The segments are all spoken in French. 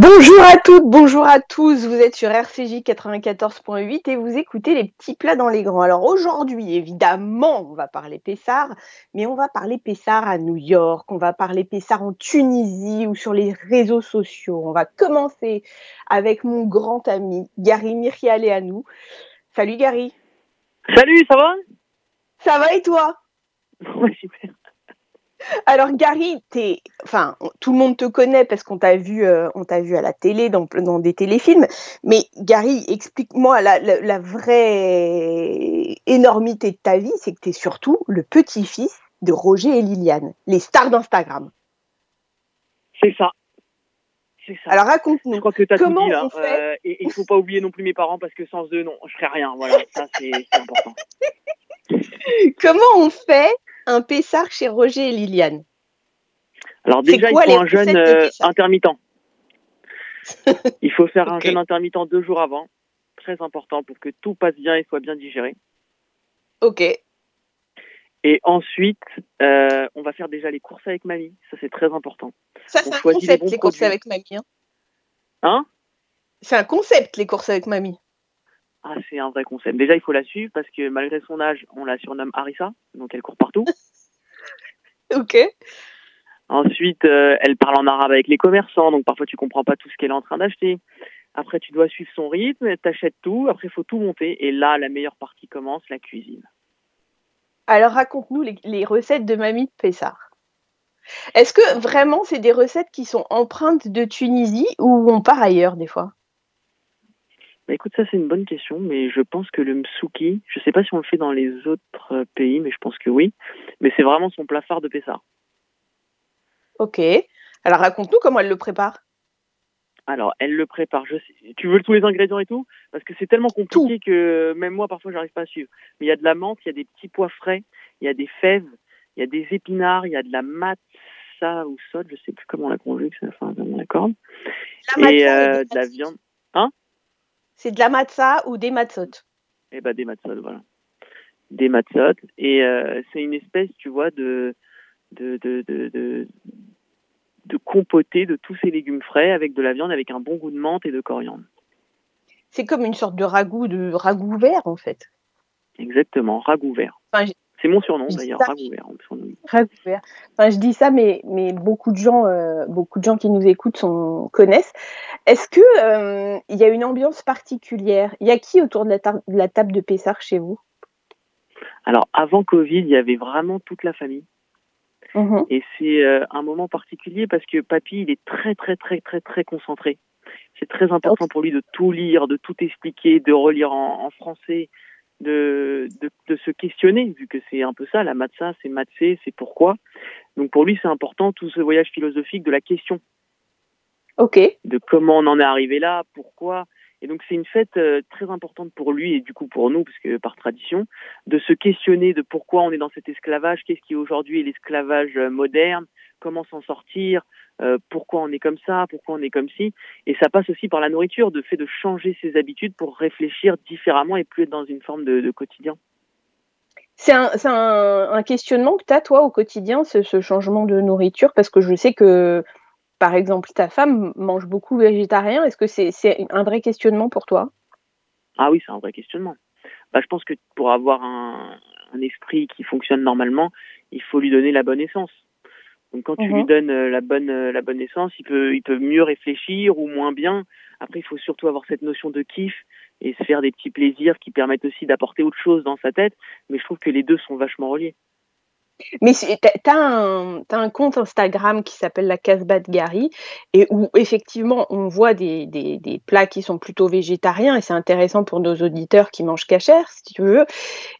Bonjour à toutes, bonjour à tous, vous êtes sur RCJ 94.8 et vous écoutez les petits plats dans les grands. Alors aujourd'hui, évidemment, on va parler Pessard, mais on va parler Pessard à New York, on va parler Pessard en Tunisie ou sur les réseaux sociaux. On va commencer avec mon grand ami Gary nous. Salut Gary. Salut, ça va? Ça va et toi? Ouais, super. Alors Gary, enfin, tout le monde te connaît parce qu'on t'a vu, euh, on t'a vu à la télé, dans, dans, des téléfilms. Mais Gary, explique-moi la, vraie énormité de ta vie, c'est que tu es surtout le petit-fils de Roger et Liliane, les stars d'Instagram. C'est ça. Ça. Alors raconte-nous. Je crois que tu as comment tout dit là. Euh, et il faut pas oublier non plus mes parents parce que sans eux, non, je ferais rien. Voilà, ça c'est important. comment on fait un Pessard chez Roger et Liliane Alors déjà, il faut un jeûne euh, intermittent. il faut faire un jeûne intermittent deux jours avant. Très important pour que tout passe bien et soit bien digéré. Ok. Et ensuite, euh, on va faire déjà les courses avec mamie. Ça, c'est très important. Ça, c'est un concept, les, courses avec mamie. Hein, hein? C'est un concept, les courses avec mamie. Ah, c'est un vrai concept. Déjà, il faut la suivre parce que malgré son âge, on la surnomme Harissa, donc elle court partout. ok. Ensuite, euh, elle parle en arabe avec les commerçants, donc parfois tu comprends pas tout ce qu'elle est en train d'acheter. Après, tu dois suivre son rythme, t'achètes tout, après il faut tout monter, et là, la meilleure partie commence, la cuisine. Alors raconte-nous les, recettes de Mamie de Pessard. Est-ce que vraiment c'est des recettes qui sont empreintes de Tunisie ou on part ailleurs des fois? Bah, écoute, ça c'est une bonne question, mais je pense que le msouki, je sais pas si on le fait dans les autres euh, pays, mais je pense que oui. Mais c'est vraiment son plat phare de Pessard. Ok. Alors raconte-nous comment elle le prépare. Alors, elle le prépare. Je Tu veux tous les ingrédients et tout? Parce que c'est tellement compliqué que même moi, parfois, j'arrive pas à suivre. Mais il y a de la menthe, il y a des petits pois frais, il y a des fèves, il y a des épinards, il y a de la matza ou sod, je sais plus comment on la conjugue, c'est la fin de mon accord. Et euh, de la viande. C'est de la matza ou des matzot Eh ben des matzot, voilà. Des matzot. Et euh, c'est une espèce, tu vois, de de, de, de, de, compoter de tous ces légumes frais avec de la viande, avec un bon goût de menthe et de coriandre. C'est comme une sorte de ragoût, de ragoût vert, en fait. Exactement, ragoût vert. C'est mon surnom d'ailleurs, ragoût vert. Ragoût vert. Enfin, je dis ça, mais, mais beaucoup de gens, euh, beaucoup de gens qui nous écoutent sont, connaissent. Est-ce que euh, y a une ambiance particulière? Il y a qui autour de la, de la table de Pessard chez vous? Alors avant Covid, il y avait vraiment toute la famille. Mmh Et c'est euh, un moment particulier parce que papy, il est très très très très très concentré. C'est très important pour lui de tout lire, de tout expliquer, de relire en français, de, de, de, se questionner, vu que c'est un peu ça, la matza, c'est matzé, c'est pourquoi. Donc pour lui, c'est important tout ce voyage philosophique de la question. Ok. De comment on en est arrivé là, pourquoi. Et donc c'est une fête euh, très importante pour lui et du coup pour nous, parce que par tradition, de se questionner de pourquoi on est dans cet esclavage, qu'est-ce qui aujourd'hui est l'esclavage euh, moderne, comment s'en sortir, euh, pourquoi on est comme ça, pourquoi on est comme ci. Et ça passe aussi par la nourriture, de fait de changer ses habitudes pour réfléchir différemment et plus être dans une forme de, quotidien. C'est un, questionnement que tu as, toi, au quotidien, ce, ce, changement de nourriture, parce que je sais que, par exemple, ta femme mange beaucoup végétarien. Est-ce que c'est un vrai questionnement pour toi? Ah oui, c'est un vrai questionnement. Bah, je pense que pour avoir un, un esprit qui fonctionne normalement, il faut lui donner la bonne essence. Donc quand tu lui mhm. donnes euh, la bonne euh, la bonne essence, il peut il peut mieux réfléchir ou moins bien. Après, il faut surtout avoir cette notion de kiff et se faire des petits plaisirs qui permettent aussi d'apporter autre chose dans sa tête. Mais je trouve que les deux sont vachement reliés. Mais tu as un, as un compte Instagram qui s'appelle la Casbah de Gary et où effectivement on voit des, des, des plats qui sont plutôt végétariens et c'est intéressant pour nos auditeurs qui mangent cachère si tu veux.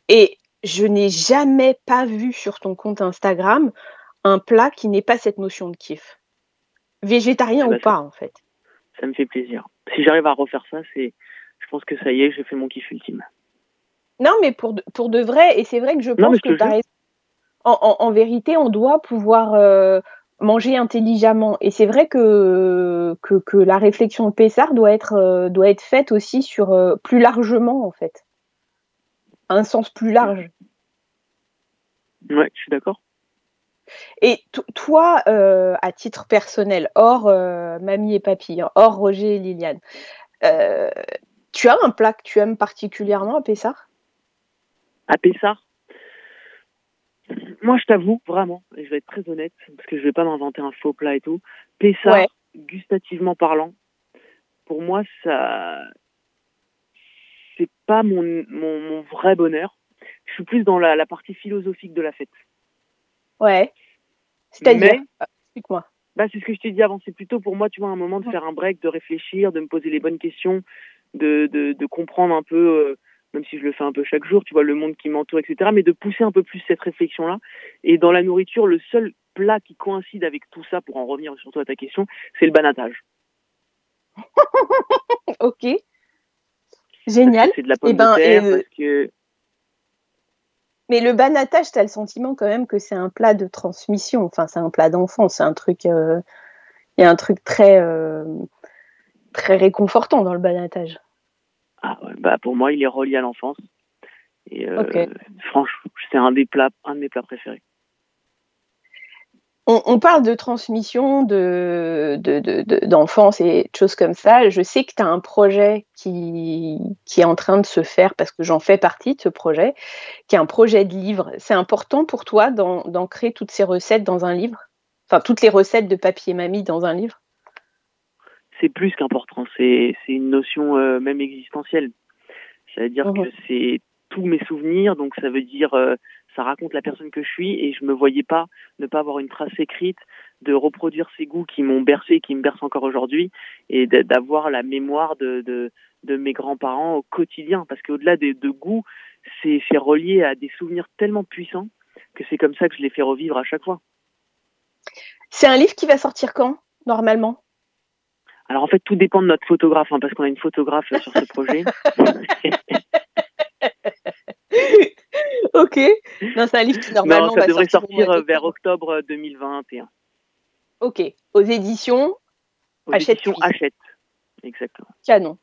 Et je n'ai jamais pas vu sur ton compte Instagram un plat qui n'ait pas cette notion de kiff. Végétarien ah ou bah, pas, en fait. Ça me fait plaisir. Si j'arrive à refaire ça, c'est, je pense que ça y est, j'ai fait mon kiff ultime. Non, mais pour de, pour de vrai, et c'est vrai que je pense que tu En, vérité, on doit pouvoir euh, manger intelligemment. Et c'est vrai que, que, la réflexion de Pessard doit être, euh, doit être faite aussi sur euh, plus largement, en fait. Un sens plus large. Ouais, je suis d'accord. Et toi, euh, à titre personnel, hors euh, mamie et papy, hein, hors Roger et Liliane, euh, tu as un plat que tu aimes particulièrement à Pessard À Pessard Moi, je t'avoue, vraiment, et je vais être très honnête, parce que je vais pas m'inventer un faux plat et tout. Pessard, gustativement parlant, pour moi, ça, c'est pas mon, mon, vrai bonheur. Je suis plus dans la, partie philosophique de la fête. Ouais. C'est-à-dire, euh, explique-moi. Bah, c'est ce que je t'ai dit avant. C'est plutôt pour moi, tu vois, un moment de faire un break, de réfléchir, de me poser les bonnes questions, de, de, de comprendre un peu, euh, même si je le fais un peu chaque jour, tu vois, le monde qui m'entoure, etc. Mais de pousser un peu plus cette réflexion-là. Et dans la nourriture, le seul plat qui coïncide avec tout ça, pour en revenir surtout à ta question, c'est le banatage. ok. Génial. C'est de la pomme eh ben, de terre parce que mais le banatage, tu as le sentiment quand même que c'est un plat de transmission. Enfin, c'est un plat d'enfant. C'est un truc. Euh, il y a un truc très, euh, très réconfortant dans le banatage. Ah bah pour moi, il est relié à l'enfance. Et euh, franchement, c'est un des plats, un de mes plats préférés on, parle de transmission de, d'enfance et de choses comme ça. Je sais que tu as un projet qui, qui est en train de se faire parce que j'en fais partie de ce projet, qui est un projet de livre. C'est important pour toi d'ancrer toutes ces recettes dans un livre? Enfin, toutes les recettes de papier mamie dans un livre? C'est plus qu'important. C'est, une notion euh, même existentielle. Ça veut dire mmh que c'est tous mes souvenirs, donc ça veut dire euh, ça raconte la personne que je suis et je me voyais pas ne pas avoir une trace écrite, de reproduire ces goûts qui m'ont bercé, qui me bercent encore aujourd'hui et d'avoir la mémoire de, de, de mes grands-parents au quotidien. Parce qu'au-delà de, de goûts, c'est relié à des souvenirs tellement puissants que c'est comme ça que je les fais revivre à chaque fois. C'est un livre qui va sortir quand, normalement? Alors en fait, tout dépend de notre photographe, hein, parce qu'on a une photographe sur ce projet. ok. Non, c'est un livre qui normalement ça devrait sortir, euh, vers octobre 2021. Euh, ok. Aux éditions Aux Achète. Éditions Achète. Exactement. Canon.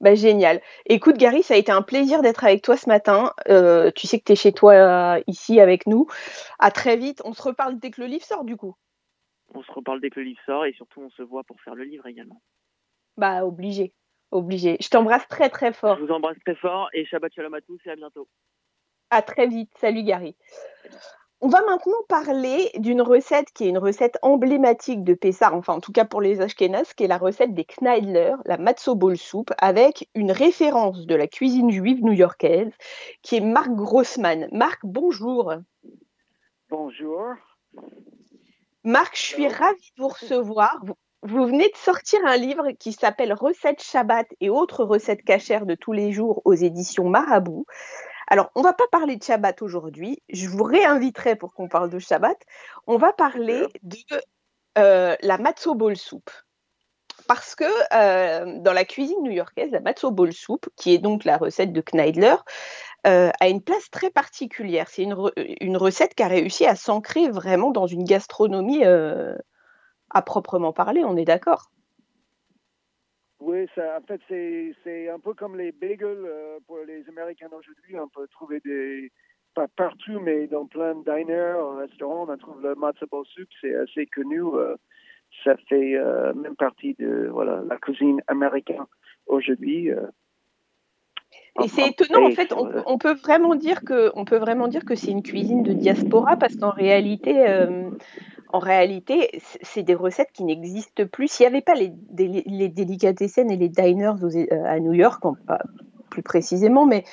Bah, génial. Écoute, Gary, ça a été un plaisir d'être avec toi ce matin. Euh, tu sais que tu es chez toi ici avec nous. À très vite. On se reparle dès que le livre sort, du coup. On se reparle dès que le livre sort et surtout, on se voit pour faire le livre également. Bah, obligé. Obligé. Je t'embrasse très, très fort. Je vous embrasse très fort et Shabbat Shalom à tous et à bientôt. À très vite. Salut Gary. On va maintenant parler d'une recette qui est une recette emblématique de Pessar, enfin en tout cas pour les Ashkenaz, qui est la recette des Kneidler, la matzo ball soup, avec une référence de la cuisine juive new-yorkaise, qui est Marc Grossman. Marc, bonjour. Bonjour. Marc, je suis ravie de vous recevoir. Vous, vous venez de sortir un livre qui s'appelle Recettes Shabbat et autres recettes cachères de tous les jours aux éditions Marabout. Alors, on ne va pas parler de Shabbat aujourd'hui. Je vous réinviterai pour qu'on parle de Shabbat. On va parler de euh, la matzo ball soup. Parce que euh, dans la cuisine new-yorkaise, la matzo ball soup, qui est donc la recette de Kneidler, euh, a une place très particulière. C'est une, une, recette qui a réussi à s'ancrer vraiment dans une gastronomie à proprement parler, on est d'accord oui, ça, en fait, c'est un peu comme les bagels euh, pour les Américains aujourd'hui. On peut trouver des, pas partout, mais dans plein de diners, restaurants, on trouve le matzo ball soup. C'est assez connu. Euh, ça fait euh, même partie de voilà la cuisine américaine aujourd'hui. Et c'est étonnant, en fait, on, on, peut vraiment dire que, on peut vraiment dire que c'est une cuisine de diaspora parce qu'en réalité, en réalité, c'est des recettes qui n'existent plus. S'il n'y avait pas les, les, et les diners euh, à New York, plus précisément, mais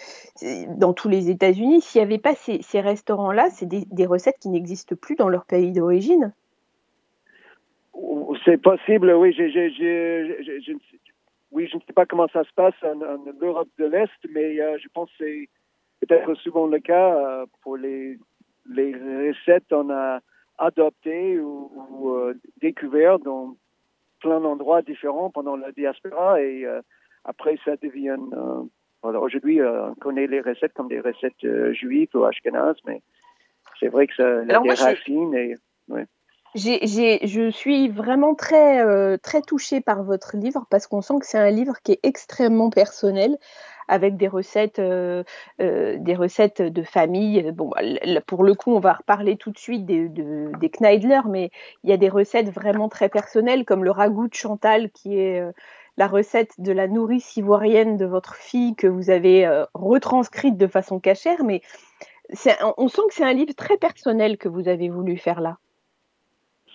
dans tous les États-Unis, s'il n'y avait pas ces, restaurants-là, c'est des, recettes qui n'existent plus dans leur pays d'origine. C'est possible, oui. Je, ne sais pas comment ça se passe en, Europe de l'Est, mais euh, je pense que c'est peut-être souvent le cas euh, pour les, recettes. Adopté ou, euh, découvert dans plein d'endroits différents pendant la diaspora et euh, après ça devient euh, voilà, aujourd'hui on connaît les recettes comme des recettes juives ou ashkénazes mais c'est vrai que ça a des racines et ouais. je suis vraiment très, très touchée par votre livre parce qu'on sent que c'est un livre qui est extrêmement personnel, avec des recettes, des recettes de famille. Bon, bah, pour le coup, on va reparler tout de suite des, des Kneidler, mais il y a des recettes vraiment très personnelles, comme le ragoût de Chantal, qui est la recette de la nourrice ivoirienne de votre fille que vous avez retranscrite de façon cachère, mais on sent que c'est un livre très personnel que vous avez voulu faire là.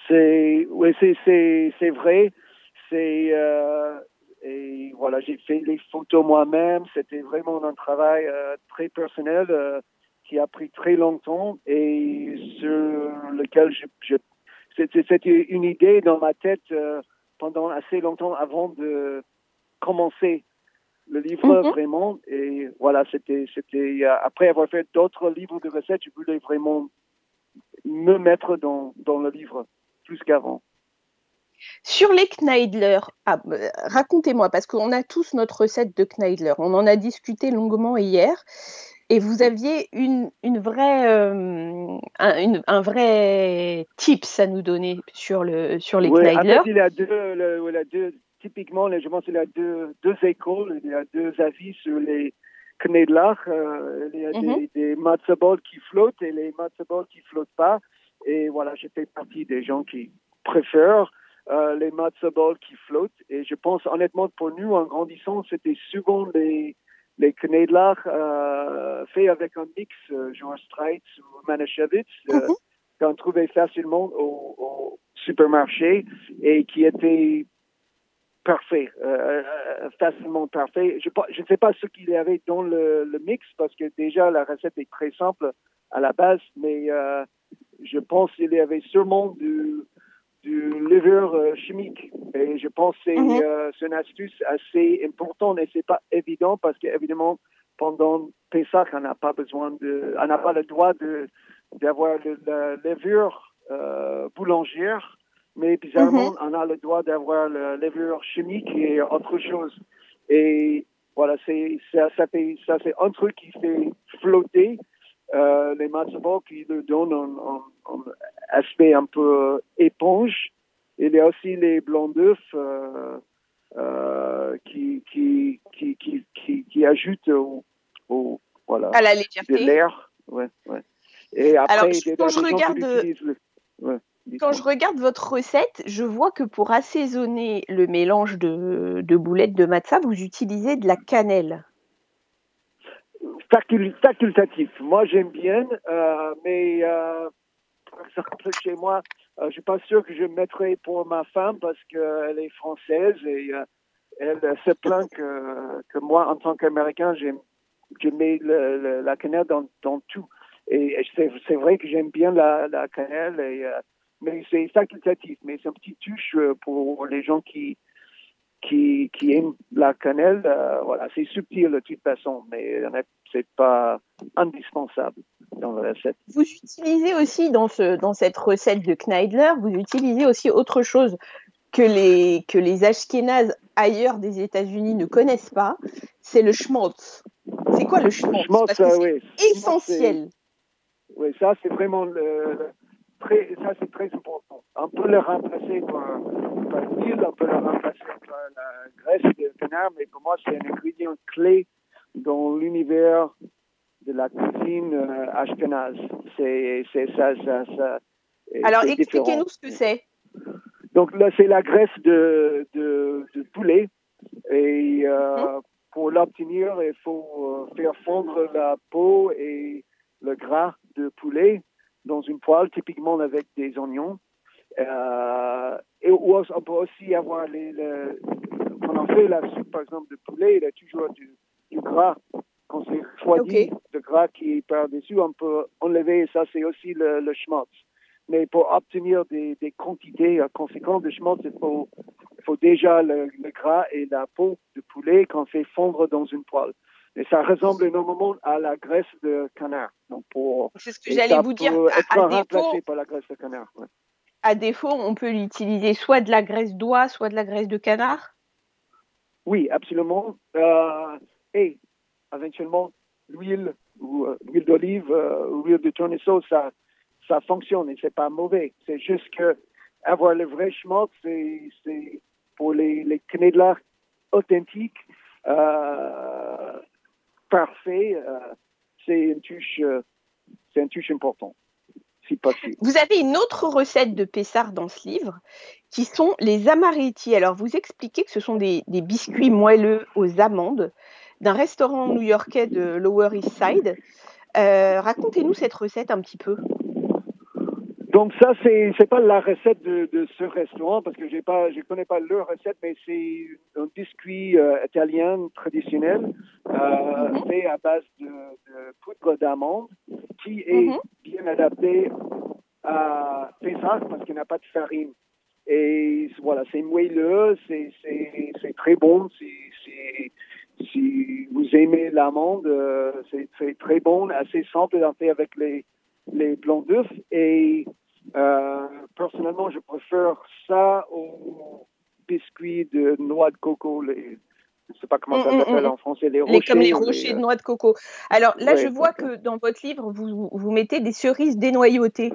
C'est oui, c'est vrai. C'est euh, et voilà, j'ai fait les photos moi-même. C'était vraiment un travail euh, très personnel euh, qui a pris très longtemps et sur lequel je, je c'était une idée dans ma tête pendant assez longtemps avant de commencer le livre mhm. vraiment. Et voilà, c'était, c'était après avoir fait d'autres livres de recettes, je voulais vraiment me mettre dans, dans le livre plus qu'avant. Sur les Kneidler, ah, euh, racontez-moi, parce qu'on a tous notre recette de Kneidler. On en a discuté longuement hier. Et vous aviez une, une vraie, euh, un, un, vrai tips à nous donner sur, le, sur les oui, Kneidler. il y a deux, le, deux typiquement, je pense qu'il y a deux, deux écoles, il y a deux avis sur les Knedlach. Euh, il y a des, mhm. des matzo qui flottent et les matzo qui flottent pas. Et voilà, j'ai fait partie des gens qui préfèrent euh, les matzo qui flottent. Et je pense honnêtement pour nous, en grandissant, c'était souvent les les Knedlach euh, faits avec un mix euh, Jean Streitz ou Manischewitz mhm. qu'on trouvait facilement au, au supermarché et qui étaient parfait, euh, facilement parfait. Je, je ne sais pas ce qu'il y avait dans le, le, mix parce que déjà la recette est très simple à la base, mais je pense qu'il y avait sûrement du, du levure euh, chimique. Et je pense que euh, c'est une astuce assez importante et c'est pas évident parce qu'évidemment, pendant Pessah, on n'a pas besoin de, on n'a pas le droit de, d'avoir la levure boulangère mais bizarrement, mhm. on a le droit d'avoir la levure chimique et autre chose. Et voilà, c'est ça, ça, ça c'est un truc qui fait flotter euh, les matzo qui le donne un, aspect un peu éponge. Il y a aussi les blancs d'œufs euh, euh, qui, qui, qui, qui, qui, ajoutent au, au, voilà, à la légèreté. de l'air. Ouais, ouais. Et après, Alors, quand je regarde... Le... Ouais. Quand je regarde votre recette, je vois que pour assaisonner le mélange de, de boulettes de matza, vous utilisez de la cannelle. Facultatif. Moi, j'aime bien, euh, mais euh, par exemple, chez moi, euh, je suis pas sûr que je mettrai pour ma femme parce qu'elle est française et euh, elle se plaint que, que moi, en tant qu'Américain, je mets la cannelle dans, tout. Et c'est vrai que j'aime bien la, la cannelle euh, mais c'est facultatif, mais c'est un petit touche pour les gens qui, qui, qui aiment la cannelle. Euh, voilà, c'est subtil de toute façon, mais c'est pas indispensable dans la recette. Vous utilisez aussi dans, ce, dans cette recette de Kneidler, vous utilisez aussi autre chose que les, que les Ashkénazes ailleurs des États-Unis ne connaissent pas, c'est le schmaltz. C'est quoi le schmaltz, Parce que c'est essentiel. Oui, ça c'est vraiment le, ça c'est très important. On peut le remplacer par, par l'huile, on peut le remplacer par la graisse de canard, mais pour moi c'est un ingrédient clé dans l'univers de la cuisine euh, ashkenaz. C'est ça, ça, ça. Alors expliquez-nous ce que c'est. Donc là c'est la graisse de, de, de poulet et euh, hum. pour l'obtenir il faut euh, faire fondre la peau et le gras de poulet dans une poêle, typiquement avec des oignons. Euh, et on peut aussi avoir les, quand on fait la soupe, par exemple, de poulet, il y a toujours du, du gras. Quand c'est refroidi, le gras qui est par-dessus, on peut enlever, ça c'est aussi le, le schmaltz. Mais pour obtenir des, des quantités conséquentes de schmaltz, il faut, il faut déjà le, le, gras et la peau de poulet qu'on fait fondre dans une poêle. Et ça ressemble énormément à la graisse de canard. Donc pour, c'est ce que j'allais vous dire. Être à, remplacé par la graisse de canard. Ouais. À défaut, on peut l'utiliser soit de la graisse d'oie, soit de la graisse de canard? Oui, absolument. Euh, et éventuellement, l'huile ou euh, d'olive euh, ou l'huile de tournesol, ça, ça fonctionne et c'est pas mauvais. C'est juste que avoir le vrai schmaltz, c'est, pour les, les authentiques. Euh, parfait, c'est une touche, c'est une touche importante. Si possible. Vous avez une autre recette de Pessard dans ce livre, qui sont les amaretti. Alors, vous expliquez que ce sont des, des biscuits moelleux aux amandes d'un restaurant new-yorkais de Lower East Side. Euh, racontez-nous cette recette un petit peu. Donc ça, c'est c'est pas la recette de, de, ce restaurant parce que j'ai pas, je connais pas leur recette, mais c'est un biscuit euh, italien traditionnel euh, mhm. fait à base de, de poudre d'amande qui est mhm. bien adapté à Pessah parce qu'il n'a pas de farine. Et voilà, c'est moelleux, c'est très bon, c'est si vous aimez l'amande, euh, c'est très bon, assez simple faire avec les, les blancs d'œufs. Et euh, personnellement, je préfère ça aux biscuits de noix de coco. Les, je ne sais pas comment ça mm, mm, s'appelle mm. en français, les rochers. comme les rochers de noix de coco. Alors là, je vois que dans votre livre, vous, vous mettez des cerises dénoyautées.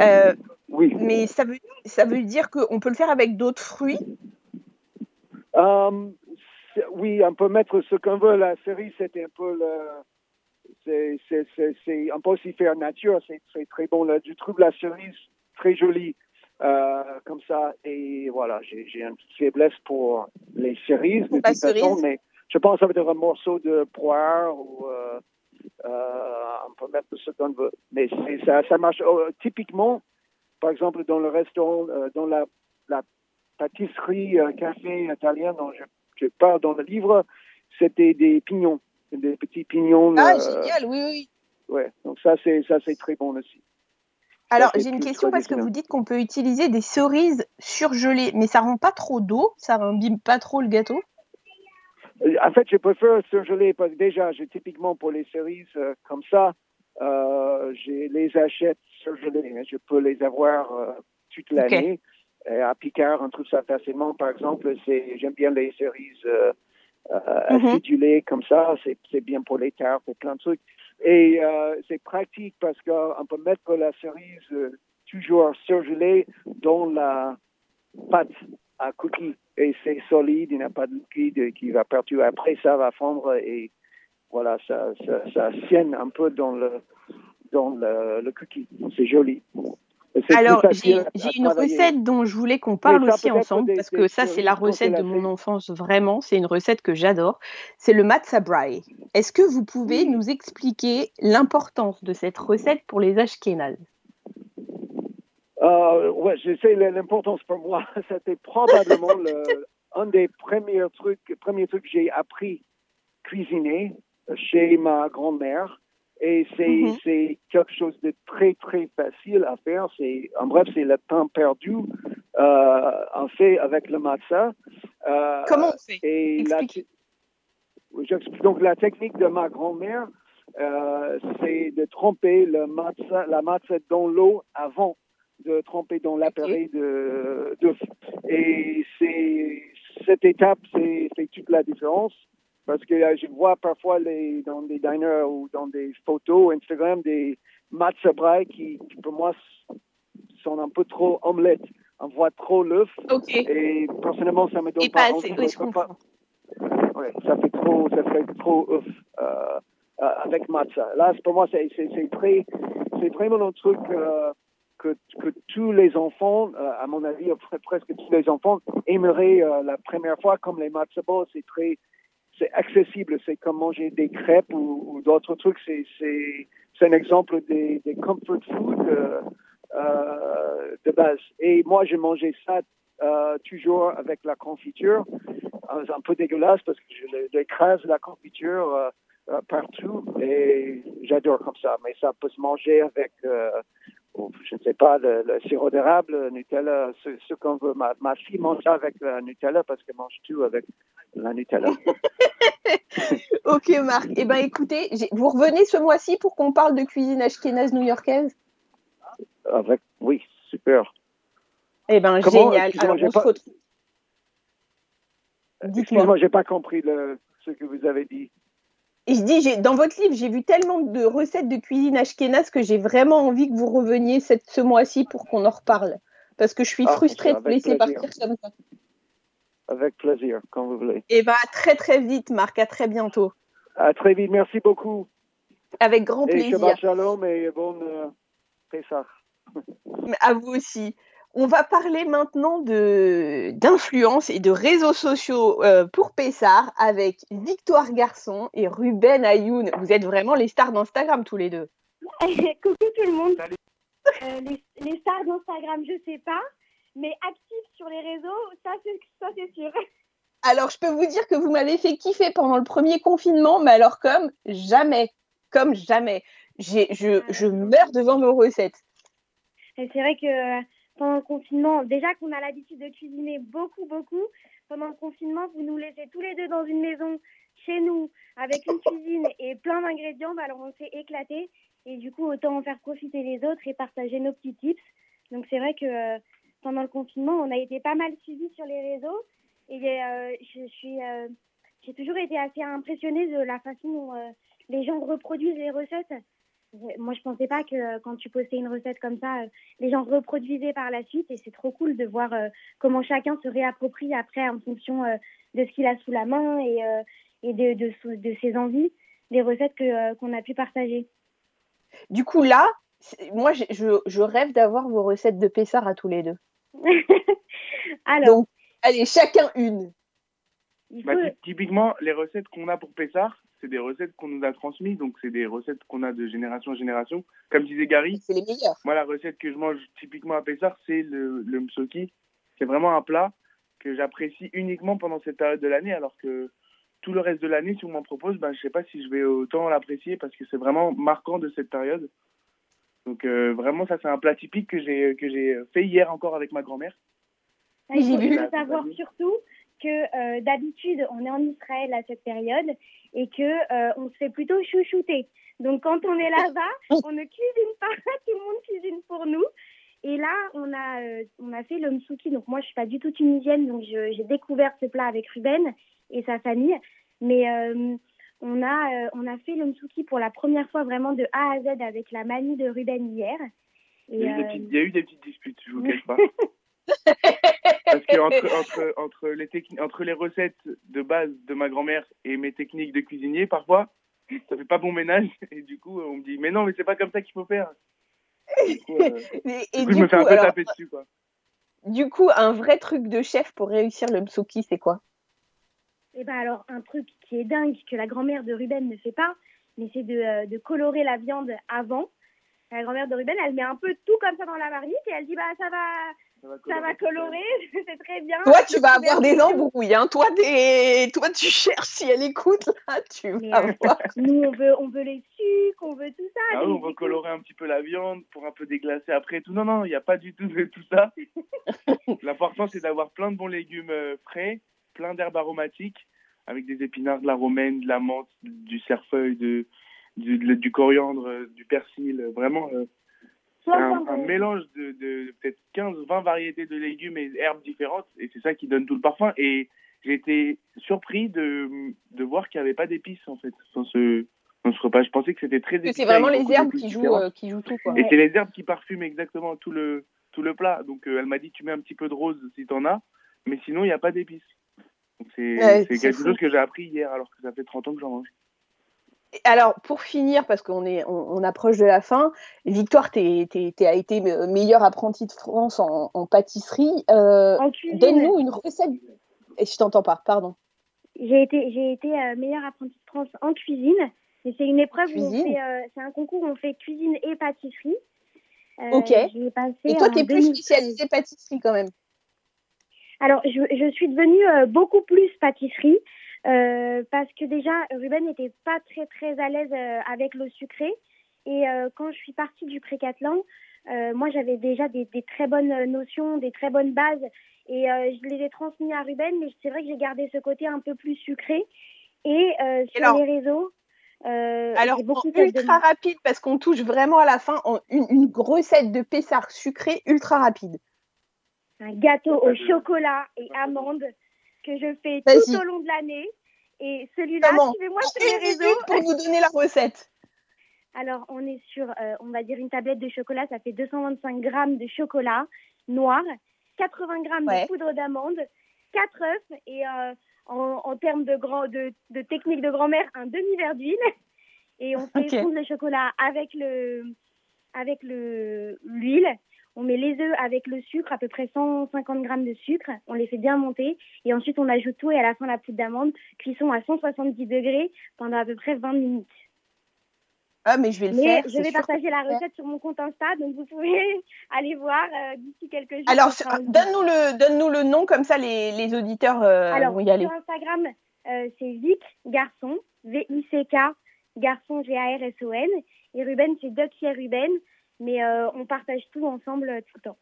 Euh, oui. Mais ça veut, ça veut dire qu'on peut le faire avec d'autres fruits? Oui, on peut mettre ce qu'on veut. La série, c'était un peu le, c'est, on peut aussi faire nature, c'est, très bon. Là, du trouve la cerise très jolie, euh, comme ça. Et voilà, j'ai, j'ai une faiblesse pour les cerises, de toute façon, mais je pense avec un morceau de poire ou, euh, euh, on peut mettre ce qu'on veut. Mais ça, ça marche oh, typiquement, par exemple, dans le restaurant, dans la, la pâtisserie, café italien dont je je parle dans le livre, c'était des pignons, des petits pignons. Ah, euh, génial, oui, oui. Ouais, donc ça, c'est, ça, c'est très bon aussi. Alors, j'ai une question parce que vous dites qu'on peut utiliser des cerises surgelées, mais ça rend pas trop d'eau, ça imbibe pas trop le gâteau? En fait, je préfère surgeler parce que déjà, j'ai typiquement pour les cerises euh, comme ça, euh, je les achète surgelées. Hein. je peux les avoir euh, toute l'année. Euh, à Picard, on trouve ça facilement. Par exemple, j'aime bien les cerises euh, euh mhm. acidulées comme ça. C'est bien pour les tartes et plein de trucs. Et euh, c'est pratique parce qu'on peut mettre la cerise toujours surgelée dans la pâte à cookies. Et c'est solide, il n'y a pas de liquide qui va partir. Après, ça va fondre et voilà, ça, ça, ça sienne un peu dans le, dans le cookie. C'est joli. Alors, j'ai une recette dont je voulais qu'on parle aussi ensemble, parce que ça, c'est la recette de mon enfance, vraiment. C'est une recette que j'adore. C'est le matza brai. Est-ce que vous pouvez nous expliquer l'importance de cette recette pour les Ashkénazes euh, Ouais, je sais l'importance pour moi. C'était probablement le, un des premiers trucs, premiers trucs que j'ai appris cuisiner chez ma grand-mère. Et c'est mm-hmm. c'est quelque chose de très, très facile à faire. C'est En bref, c'est le temps perdu euh, en fait avec le matzah. Euh, Comment on fait? et la, Donc, la technique de ma grand-mère, euh, c'est de tremper le matzah, la matzah dans l'eau avant de tremper dans l'appareil de, de, Et c'est cette étape, c'est toute la différence. Parce que euh, je vois parfois les, dans des diners ou dans des photos Instagram des matchs qui, qui, pour moi, sont un peu trop omelettes. On voit trop l'œuf. Et personnellement, ça me donne Et pas, assez, oui, je comprends. Ouais, ça fait trop, ça fait trop œuf euh, euh, avec matcha. Là, pour moi, c'est très, c'est vraiment un truc que, que tous les enfants, euh, à mon avis, presque tous les enfants aimeraient euh, la première fois, comme les balls, c'est très, c'est accessible. C'est comme manger des crêpes ou, d'autres trucs. C'est, un exemple des, des comfort food euh, euh, de base. Et moi, j'ai mangé ça euh, toujours avec la confiture. C'est un peu dégueulasse parce que je l'écrase la confiture partout et j'adore comme ça. Mais ça peut se manger avec je ne sais pas, le, sirop d'érable, le Nutella, ce, qu'on veut. Ma, ma, fille mange ça avec la Nutella parce qu'elle mange tout avec la Nutella. ok, Marc. Eh bien, écoutez, vous revenez ce mois-ci pour qu'on parle de cuisine ashkénaze new-yorkaise? Avec, Oui, super. Eh bien, génial. Alors, on se retrouve. Excusez-moi, j'ai pas compris le, ce que vous avez dit. Et je dis, dans votre livre, j'ai vu tellement de recettes de cuisine ashkénaze que j'ai vraiment envie que vous reveniez cette, ce mois-ci pour qu'on en reparle. Parce que je suis ah, frustrée de vous laisser partir comme ça. Avec plaisir, quand vous voulez. Et eh bien, très très vite, Marc. À très bientôt. À très vite. Merci beaucoup. Avec grand plaisir. Et Shabbat Shalom et bon euh, Pessah. À vous aussi. On va parler maintenant de d'influence et de réseaux sociaux euh, pour Pessar avec Victoire Garçon et Ruben Ayoun. Vous êtes vraiment les stars d'Instagram tous les deux. Coucou tout le monde. Euh, les, stars d'Instagram, je sais pas, mais actifs sur les réseaux, ça c'est sûr. Alors je peux vous dire que vous m'avez fait kiffer pendant le premier confinement, mais alors comme jamais, comme jamais. Je, je meurs devant vos recettes. C'est vrai que pendant le confinement, déjà qu'on a l'habitude de cuisiner beaucoup, beaucoup, pendant le confinement, vous nous laissez tous les deux dans une maison chez nous avec une cuisine et plein d'ingrédients, bah, alors on s'est éclaté et du coup autant en faire profiter les autres et partager nos petits tips. Donc c'est vrai que euh, pendant le confinement, on a été pas mal suivis sur les réseaux. Et euh, je suis, euh, j'ai toujours été assez impressionnée de la façon dont les gens reproduisent les recettes moi, je pensais pas que euh, quand tu postais une recette comme ça, euh, les gens reproduisaient par la suite. Et c'est trop cool de voir euh, comment chacun se réapproprie après en fonction de ce qu'il a sous la main et, et de, de, de, ses envies, les recettes que, qu'on a pu partager. Du coup, là, moi, je, je, rêve d'avoir vos recettes de Pessard à tous les deux. Alors, Donc, allez, chacun une. Bah, typiquement, les recettes qu'on a pour Pessard, c'est des recettes qu'on nous a transmises, donc c'est des recettes qu'on a de génération en génération. Comme disait Gary, c'est les meilleures. Moi, la recette que je mange typiquement à Pessar, c'est le, le msoki. C'est vraiment un plat que j'apprécie uniquement pendant cette période de l'année, alors que tout le reste de l'année, si on m'en propose, ben, je ne sais pas si je vais autant l'apprécier parce que c'est vraiment marquant de cette période. Donc euh, vraiment, ça c'est un plat typique que j'ai que j'ai fait hier encore avec ma grand-mère. J'ai vu. savoir surtout que euh, d'habitude, on est en Israël à cette période et que euh, on se fait plutôt chouchouter. Donc quand on est là-bas, on ne cuisine pas, tout le monde cuisine pour nous. Et là, on a, euh, on a fait le msuki. Donc moi, je suis pas du tout tunisienne, donc j'ai découvert ce plat avec Ruben et sa famille. Mais on a, on a fait le msuki pour la première fois vraiment de A à Z avec la manie de Ruben hier. il, y a eu des petites disputes, je vous cache pas. Parce que entre, entre, les entre les recettes de base de ma grand-mère et mes techniques de cuisinier, parfois, ça fait pas bon ménage. Et du coup, on me dit, mais non, mais c'est pas comme ça qu'il faut faire. Du coup, euh, et, je me fais un peu taper dessus. Quoi. Du coup, un vrai truc de chef pour réussir le msuki, c'est quoi? Eh ben alors, un truc qui est dingue, que la grand-mère de Ruben ne fait pas, mais c'est de, euh, de colorer la viande avant. La grand-mère de Ruben, elle met un peu tout comme ça dans la marmite et elle dit, bah ça va ça va colorer, c'est très bien. Toi, tu vas avoir des embrouilles. Hein. Toi, Toi, tu cherches si elle écoute, là, tu vas euh, voir. Nous, on veut, on veut les sucres, on veut tout ça. Ah on veut colorer un petit peu la viande pour un peu déglacer après tout. Non, non, il n'y a pas du tout de tout ça. L'important, c'est d'avoir plein de bons légumes euh, frais, plein d'herbes aromatiques, avec des épinards, de la romaine, de la menthe, du cerfeuil, de, du, du coriandre, euh, du persil. Vraiment, c'est un, mélange de, de peut-être 15-20 variétés de légumes et herbes différentes, et c'est ça qui donne tout le parfum. Et j'ai été surpris de, de voir qu'il n'y avait pas d'épices, en fait, dans ce, dans ce repas. Je pensais que c'était très C'est vraiment les herbes qui jouent, euh, qui jouent tout. Quoi. Et c'est les herbes qui parfument exactement tout le, tout le plat. Donc euh, elle m'a dit tu mets un petit peu de rose si tu en as, mais sinon il n'y a pas d'épices. c'est quelque chose que j'ai appris hier alors que ça fait 30 ans que j'en mange alors, pour finir, parce qu'on est, on, approche de la fin, Victoire, tu as été meilleure apprentie de France en, pâtisserie. Euh, donne-nous une recette. Et je t'entends pas, pardon. J'ai été, j'ai été euh, meilleure apprentie de France en cuisine. Et c'est une épreuve où on fait, euh, c'est un concours où on fait cuisine et pâtisserie. ok. et toi, tu es plus spécialisée pâtisserie quand même. Alors, je, je suis devenue beaucoup plus pâtisserie. Euh, parce que déjà, Ruben n'était pas très très à l'aise euh, avec l'eau sucrée. Et euh, quand je suis partie du précatelan, moi j'avais déjà des, très bonnes notions, des très bonnes bases. Et je les ai transmis à Ruben, mais c'est vrai que j'ai gardé ce côté un peu plus sucré. Et sur les réseaux, alors, ultra rapide, parce qu'on touche vraiment à la fin, en une, une recette de Pessard sucré ultra rapide. Un gâteau au chocolat et amandes que je fais tout au long de l'année. Et celui-là, suivez-moi sur les réseaux. pour vous donner la recette. Alors, on est sur, euh, on va dire, une tablette de chocolat. Ça fait 225 grammes de chocolat noir, 80 grammes de poudre d'amande, 4 œufs et euh, en, termes de, grand, de, de technique de grand-mère, un demi-verre d'huile. Et on fait fondre le chocolat avec le avec le l'huile. On met les œufs avec le sucre, à peu près 150 grammes de sucre. On les fait bien monter. Et ensuite, on ajoute tout et à la fin, la poudre d'amande. Cuisson à 170 degrés pendant à peu près 20 minutes. Ah, mais je vais le faire. Je vais partager la recette sur mon compte Insta, donc vous pouvez aller voir euh, d'ici quelques jours. Alors, donne-nous le, donne le nom, comme ça les, les auditeurs euh, vont y aller. Sur Instagram, euh, c'est Vic Garçon, V-I-C-K, Garçon G-A-R-S-O-N. Et Ruben, c'est Duck Ruben. Mais on partage tout ensemble tout le temps.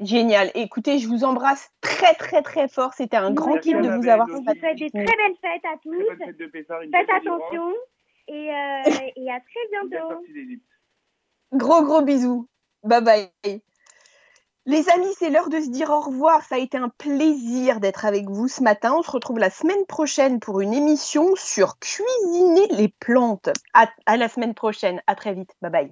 Génial. Écoutez, je vous embrasse très très très fort. C'était un grand kiff de vous avoir. On vous souhaite des très belles fêtes à tous. Faites attention. Et, euh, et à très bientôt. Gros gros bisous. Bye bye. Les amis, c'est l'heure de se dire au revoir. Ça a été un plaisir d'être avec vous ce matin. On se retrouve la semaine prochaine pour une émission sur cuisiner les plantes. À, à la semaine prochaine. À très vite. Bye bye.